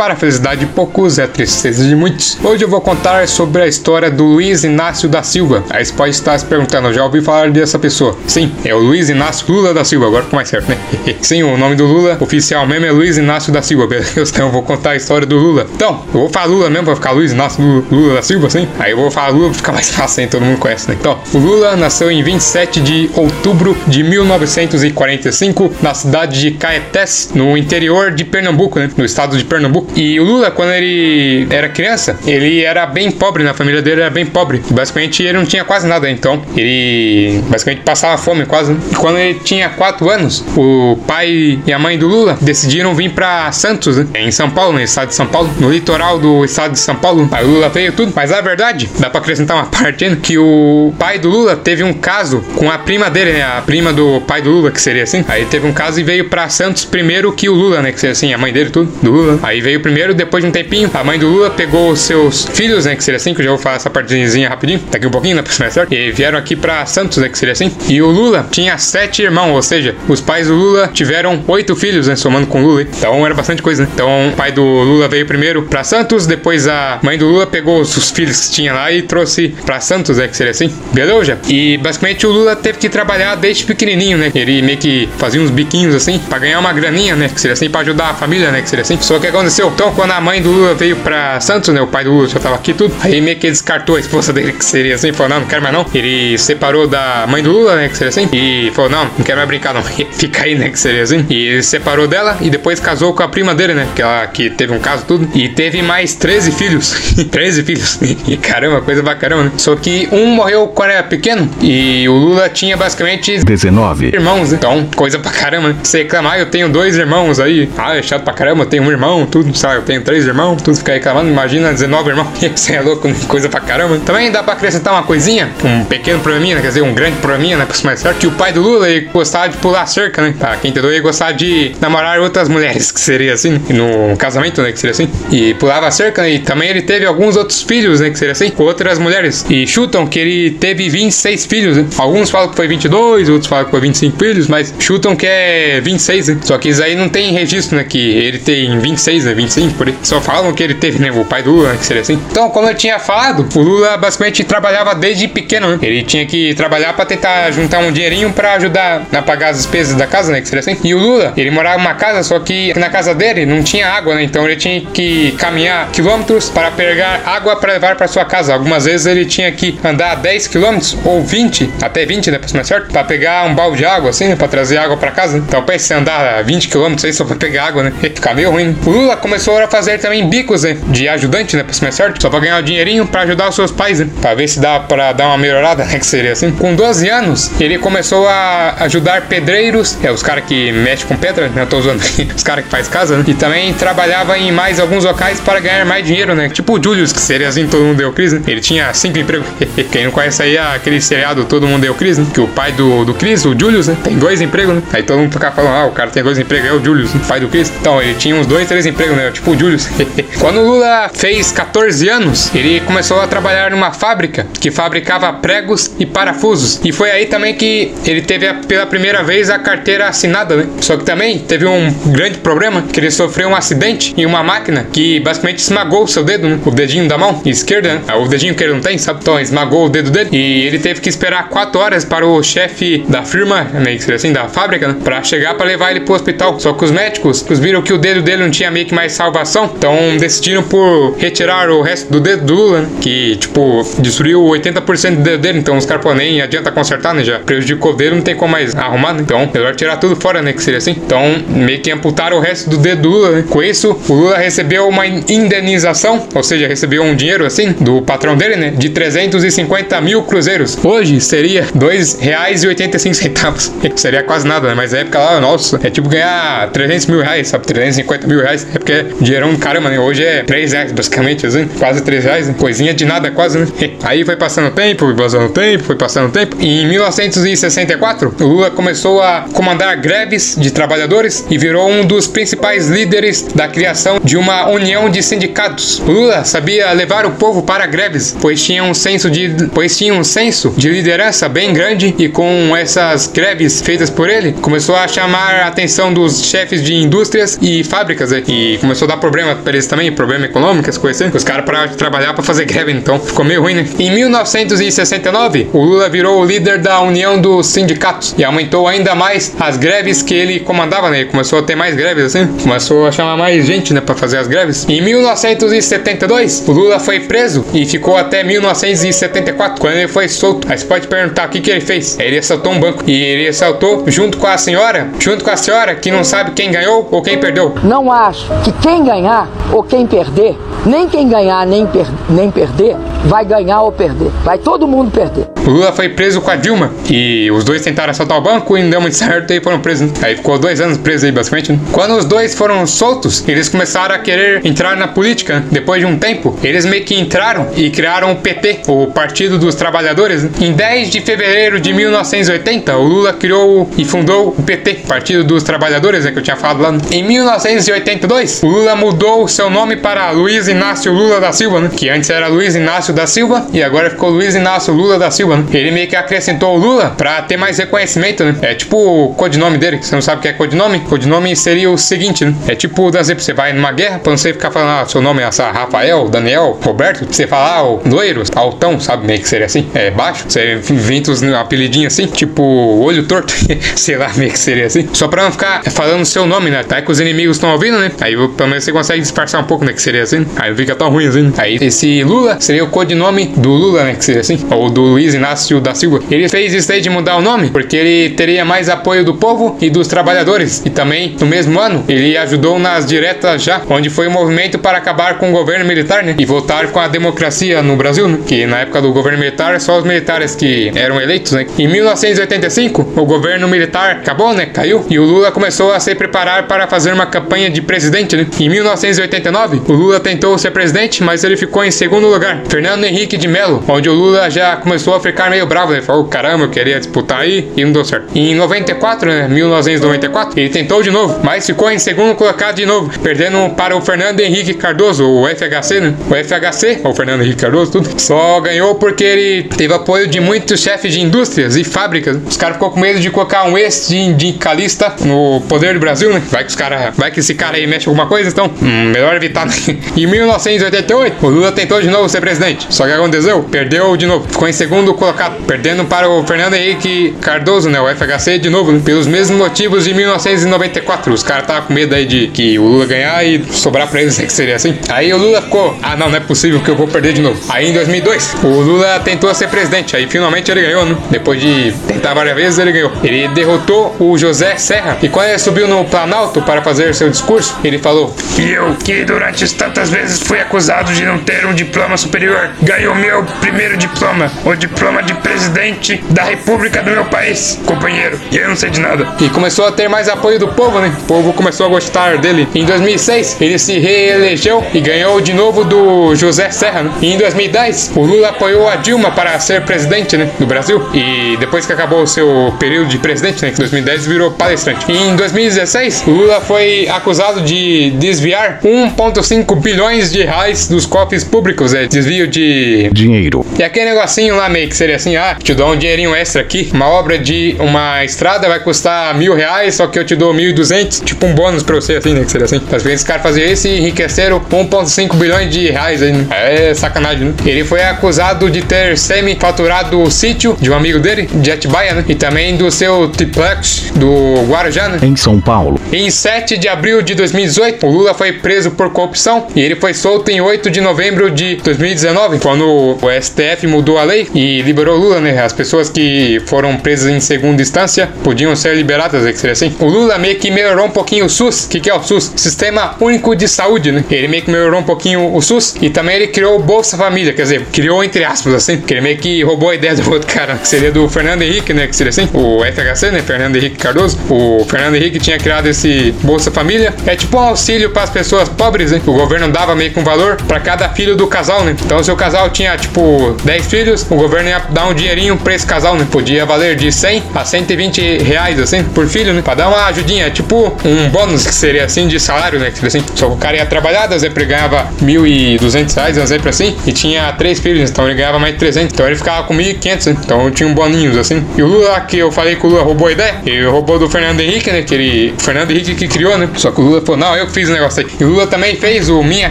para a felicidade de poucos e a tristeza de muitos. Hoje eu vou contar sobre a história do Luiz Inácio da Silva. Aí você pode estar se perguntando, já ouvi falar dessa pessoa? Sim, é o Luiz Inácio Lula da Silva, agora ficou mais certo, né? Sim, o nome do Lula oficial mesmo é Luiz Inácio da Silva, beleza? Então eu vou contar a história do Lula. Então, eu vou falar Lula mesmo, vai ficar Luiz Inácio Lula, da Silva, assim? Aí eu vou falar Lula pra ficar mais fácil, hein? Todo mundo conhece, né? Então, o Lula nasceu em 27 de outubro de 1945 na cidade de Caetés, no interior de Pernambuco, né? No estado de Pernambuco. E o Lula, quando ele era criança, ele era bem pobre, na família dele era bem pobre. Basicamente, ele não tinha quase nada, então ele basicamente passava fome quase. E quando ele tinha 4 anos, o pai e a mãe do Lula decidiram vir para Santos, né? em São Paulo, no estado de São Paulo, no litoral do estado de São Paulo. Aí o Lula veio tudo, mas a verdade, dá para acrescentar uma parte, né? que o pai do Lula teve um caso com a prima dele, né? A prima do pai do Lula, que seria assim. Aí teve um caso e veio para Santos primeiro que o Lula, né? Que seria assim, a mãe dele, tudo, do Lula. Aí veio primeiro, depois de um tempinho, a mãe do Lula pegou os seus filhos, né? Que seria assim, que eu já vou falar essa partezinha rapidinho, daqui um pouquinho, né? Pra mais certo. E vieram aqui para Santos, né? Que seria assim. E o Lula tinha sete irmãos, ou seja, os pais do Lula tiveram oito filhos, né? Somando com o Lula. Então era bastante coisa, né? Então o pai do Lula veio primeiro para Santos, depois a mãe do Lula pegou os filhos que tinha lá e trouxe para Santos, né? Que seria assim. Beleza? E basicamente o Lula teve que trabalhar desde pequenininho, né? Ele meio que fazia uns biquinhos assim para ganhar uma graninha, né? Que seria assim, para ajudar a família, né? Que seria assim. Só que aconteceu? Então, quando a mãe do Lula veio para Santos, né? O pai do Lula já tava aqui tudo. Aí meio que descartou a esposa dele, que seria assim. Falou, não, não quero mais não. Ele separou da mãe do Lula, né? Que seria assim. E falou, não, não quero mais brincar não. Fica aí, né? Que seria assim. E ele separou dela e depois casou com a prima dele, né? Que ela que teve um caso tudo. E teve mais 13 filhos. 13 filhos. E caramba, coisa pra caramba, né? Só que um morreu quando era pequeno e o Lula tinha basicamente 19 irmãos, né? Então, coisa pra caramba, né? Você reclamar, eu tenho dois irmãos aí. Ah, é chato pra caramba, eu tenho um irmão, tudo, sabe? Eu tenho três irmãos, tudo fica reclamando. Imagina 19 irmãos. Você é louco, coisa pra caramba. Também dá pra acrescentar uma coisinha, um pequeno probleminha, né? Quer dizer, um grande probleminha, né? Pra mais certo, que o pai do Lula ele gostava de pular cerca, né? Pra quem entendeu, ele gostava de namorar outras mulheres, que seria assim, né? no casamento, né? Que seria assim. E pulava cerca, né? E também ele teve alguns outros filhos, né? Que seria assim, com outras mulheres. E chutam que ele teve 26 filhos, né? Alguns falam que foi 22, outros falam que foi 25 filhos, mas chutam que é 26, né? Só que isso aí não tem registro, né? Que ele tem 26, né? 25, por aí. Só falam que ele teve, né? O pai do Lula, né? Que seria assim. Então, como eu tinha falado, o Lula basicamente trabalhava desde pequeno, né? Ele tinha que trabalhar para tentar juntar um dinheirinho para ajudar a pagar as despesas da casa, né? Que seria assim. E o Lula, ele morava numa casa, só que na casa dele não tinha água, né? Então ele tinha que caminhar quilômetros para pegar água para levar para sua casa. Algumas vezes ele tinha que andar 10 quilômetros ou 20, até 20, né? Pra mais certo, para pegar um balde de água, assim, né? Trazer água para casa. Né? Então, pense andar 20 quilômetros aí só pra pegar água, né? Fica meio ruim. O Lula começou a fazer também bicos, né? De ajudante, né? Pra mais certo, só pra ganhar o dinheirinho para ajudar os seus pais, né? Pra ver se dá para dar uma melhorada, né? Que seria assim. Com 12 anos, ele começou a ajudar pedreiros, é, os caras que mexem com pedra, né? Eu tô usando os caras que faz casa, né? E também trabalhava em mais alguns locais para ganhar mais dinheiro, né? Tipo o Julius, que seria assim, todo mundo deu Cris, né? Ele tinha cinco empregos. Quem não conhece aí aquele seriado Todo Mundo Deu Cris, né? Que o pai do, do Cris, o Julius, né? Tem dois empregos, né? Aí todo mundo fica falando, ah, o cara tem dois empregos, é o Julius, né? pai do Cris. Então, ele tinha uns dois, três empregos, né? Tipo o Julius. Quando o Lula fez 14 anos, ele começou a trabalhar numa fábrica que fabricava pregos e parafusos. E foi aí também que ele teve a, pela primeira vez a carteira assinada, né? Só que também teve um grande problema, que ele sofreu um acidente em uma máquina que basicamente esmagou o seu dedo, né? O dedinho da mão esquerda, né? O dedinho que ele não tem, sabe? Então esmagou o dedo dele e ele teve que esperar 4 horas para o chefe da firma, meio que assim, da fábrica, né? Pra chegar para levar ele pro hospital. Só que os médicos viram que o dedo dele não tinha meio que mais salvação, então decidiram por retirar o resto do dedo do Lula, né? Que, tipo, destruiu 80% do dedo dele. Então os caras, nem adianta consertar, né? Já prejudicou o dedo, não tem como mais arrumar, né? Então, melhor tirar tudo fora, né? Que seria assim. Então, meio que amputaram o resto do dedo do Lula, né? Com isso, o Lula recebeu uma indenização, ou seja, recebeu um dinheiro assim do patrão dele, né? De 350 mil cruzeiros. Hoje seria R$ 2,85. seria quase nada, né? Mas na época lá, nossa, é tipo ganhar 300 mil reais, sabe? 350 mil reais. É porque é dinheirão caramba, né? Hoje é 3 reais, basicamente, assim. Quase 3 reais, né? Coisinha de nada, quase, né? Aí foi passando o tempo, foi passando o tempo, foi passando o tempo. E em 1964, o Lula começou a comandar greves de trabalhadores e virou um dos principais líderes da criação de uma união de sindicatos. Lula sabia levar o povo para greves, pois tinha um senso de, pois tinha um senso de liderança bem grande e com essas greves feitas por ele, começou a chamar a atenção dos chefes de indústrias e fábricas né? e começou a dar problema pra eles também, problema econômico, as coisas assim. Os caras pararam de trabalhar pra fazer greve, então ficou meio ruim, né? Em 1969, o Lula virou o líder da União dos Sindicatos e aumentou ainda mais as greves que ele comandava, né? Ele começou a ter mais greves, assim. Começou a chamar mais gente, né, pra fazer as greves. Em 1972, o Lula foi preso e ficou até 1974, quando ele foi solto. Aí você pode perguntar o que, que ele fez. Ele assaltou um banco e ele assaltou junto com a senhora, junto com a senhora que não sabe quem ganhou ou quem perdeu. Não acho que quem ganhar ou quem perder, nem quem ganhar nem, per nem perder, vai ganhar ou perder. Vai todo mundo perder. Lula foi preso com a Dilma e os dois tentaram assaltar o banco e não deu muito certo e foram presos. Né? Aí ficou dois anos preso aí, basicamente. Né? Quando os dois foram soltos, eles começaram a querer entrar na política. Né? Depois de um tempo, eles meio que entraram e criaram o PT, o Partido dos Trabalhadores. Né? Em 10 de fevereiro de 1980, o Lula criou e fundou o PT, Partido dos Trabalhadores, né, que eu tinha falado lá. Em 1982, o Lula mudou seu nome para Luiz Inácio Lula da Silva, né? que antes era Luiz Inácio da Silva e agora ficou Luiz Inácio Lula da Silva. Né? Ele meio que acrescentou o Lula para ter mais reconhecimento, né? É tipo o codinome dele. Você não sabe o que é codinome? Codinome seria o seguinte, né? É tipo, por exemplo, você vai numa guerra, pra você ficar falando, ah, seu nome é Rafael, Daniel, Roberto, você falar, ah, o loiro, altão, sabe? Meio que seria assim. É baixo. Você inventa uns apelidinhos assim, tipo olho torto, sei lá, meio que seria assim. Só pra não ficar falando o seu nome, né? Tá que os inimigos estão ouvindo, né? Aí pelo menos você consegue disfarçar um pouco, né? Que seria assim. Aí fica tão ruim assim. Aí esse Lula seria o codinome do Lula, né? Que seria assim. Ou do Luiz Inácio da Silva. Ele fez isso aí de mudar o nome porque ele teria mais apoio do povo e dos trabalhadores. E também, no mesmo ano, ele ajudou nas diretas já, onde foi o um movimento para acabar com o governo militar, né? E voltar com a democracia no Brasil, né? Que na época do governo militar, só os militares que eram eleitos, né? Em 1985, o governo militar acabou, né? Caiu. E o Lula começou a se preparar para fazer uma campanha de presidente, né? Em 1989, o Lula tentou ser presidente, mas ele ficou em segundo lugar. Fernando Henrique de Mello, onde o Lula já começou a ficar meio bravo, né? Falou, caramba, eu queria disputar aí e não deu certo. Em 94, né? 1994, ele tentou de novo, mas ficou em segundo colocado de novo, perdendo para o Fernando Henrique Cardoso, o FHC, né? O FHC, ou Fernando Henrique Cardoso, tudo, só ganhou porque ele teve apoio de muitos chefes de indústrias e fábricas. Os caras ficou com medo de colocar um ex-sindicalista no poder do Brasil, né? Vai que os cara, vai que esse cara aí mexe alguma coisa, então hum, melhor evitar. Em 1988, o Lula tentou de novo ser presidente, só que aconteceu, perdeu de novo, ficou em segundo colocado, perdendo para o Fernando Henrique Cardoso, né? O FHC de novo, né? pelos mesmos motivos de 1994. Os caras estavam com medo aí de que o Lula ganhar e sobrar pra eles, né? que seria assim. Aí o Lula ficou, ah não, não é possível que eu vou perder de novo. Aí em 2002, o Lula tentou ser presidente, aí finalmente ele ganhou, né? Depois de tentar várias vezes, ele ganhou. Ele derrotou o José Serra e quando ele subiu no Planalto para fazer seu discurso, ele falou: E eu, que durante tantas vezes fui acusado de não ter um diploma superior, ganhou meu primeiro diploma, o diploma de presidente da República do meu país, companheiro. E eu não sei de nada. E começou a ter mais apoio do povo, né? O povo começou a gostar dele. Em 2006, ele se reelegeu e ganhou de novo do José Serra. Né? E em 2010, o Lula apoiou a Dilma para ser presidente né, do Brasil. E depois que acabou o seu período de presidente, né, em 2010 virou palestrante. E em 2016, o Lula foi acusado de desviar 1,5 bilhões de reais dos cofres públicos, é desvio de dinheiro. E aquele negocinho lá meio que seria assim, ah, te dou um dinheirinho extra aqui, uma obra de uma estrada vai custar mil reais, só que eu te dou mil e duzentos, tipo um bônus pra você, assim, né, que seria assim. Mas esse cara faziam isso e enriqueceram 1,5 bilhões de reais aí, né? É sacanagem, né? Ele foi acusado de ter semi-faturado o sítio de um amigo dele, de Atibaia, né? E também do seu triplex do Guarujá, né? Em São Paulo. Em 7 de abril de 2018, o Lula foi preso por corrupção e ele foi solto em 8 de novembro de 2019, quando o STF mudou a lei e liberou Lula, né? As pessoas que foram presas em segunda instância podiam ser liberadas, né? que seria assim. O Lula meio que melhorou um pouquinho o SUS. O que, que é o SUS? Sistema Único de Saúde, né? Ele meio que melhorou um pouquinho o SUS e também ele criou o Bolsa Família, quer dizer, criou entre aspas, assim, porque ele meio que roubou a ideia do outro cara, que seria do Fernando Henrique, né? Que seria assim, o FHC, né? Fernando Henrique Cardoso. O Fernando Henrique tinha criado esse Bolsa Família. É tipo um auxílio para as pessoas pobres, né? O governo dava meio com valor para cada filho do casal, né? Então, se o casal tinha, tipo, 10 filhos, o governo ia dar um dinheirinho pra esse casal, né? Podia valer de 100 a 120 reais, assim, por filho, né? Pra dar uma ajudinha, tipo um bônus que seria assim de salário, né? Que assim. Só o cara ia trabalhar, por exemplo, ele ganhava 1.200 reais, um exemplo assim, e tinha três filhos, então ele ganhava mais 300. Então ele ficava com 1.500, né? Então tinha um boninhos, assim. E o Lula, que eu falei que o Lula roubou a ideia, ele roubou do Fernando Henrique, né? Que ele. O Fernando Henrique que criou, né? Só que o Lula falou, não, eu que fiz o negócio aí. E Lula também fez o Minha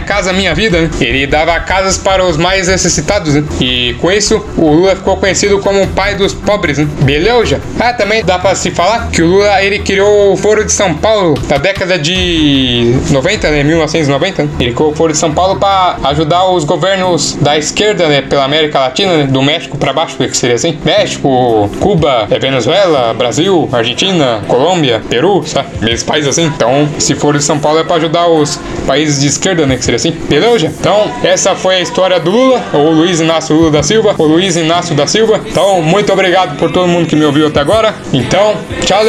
Casa Minha Vida, né? Ele dava casas para os mais necessitados, né? E com isso, o Lula ficou conhecido como o pai dos pobres, né? Beleza? Ah, também dá pra se falar que o Lula, ele criou o Foro de São Paulo na década de 90, né? 1990. Né? Ele criou o Foro de São Paulo para ajudar os governos da esquerda, né? Pela América Latina, né? Do México para baixo, que seria assim. México, Cuba, Venezuela, Brasil, Argentina, Colômbia, Peru, sabe? Esses países assim. Então, se Foro de São Paulo é para ajudar os países de esquerda, né? Que seria assim. Beleza? Então, essa foi a história do Lula, ou Luiz Inácio Lula da Silva, ou Luiz Inácio da Silva. Então, muito obrigado por todo mundo que me ouviu até agora. Então, tchau!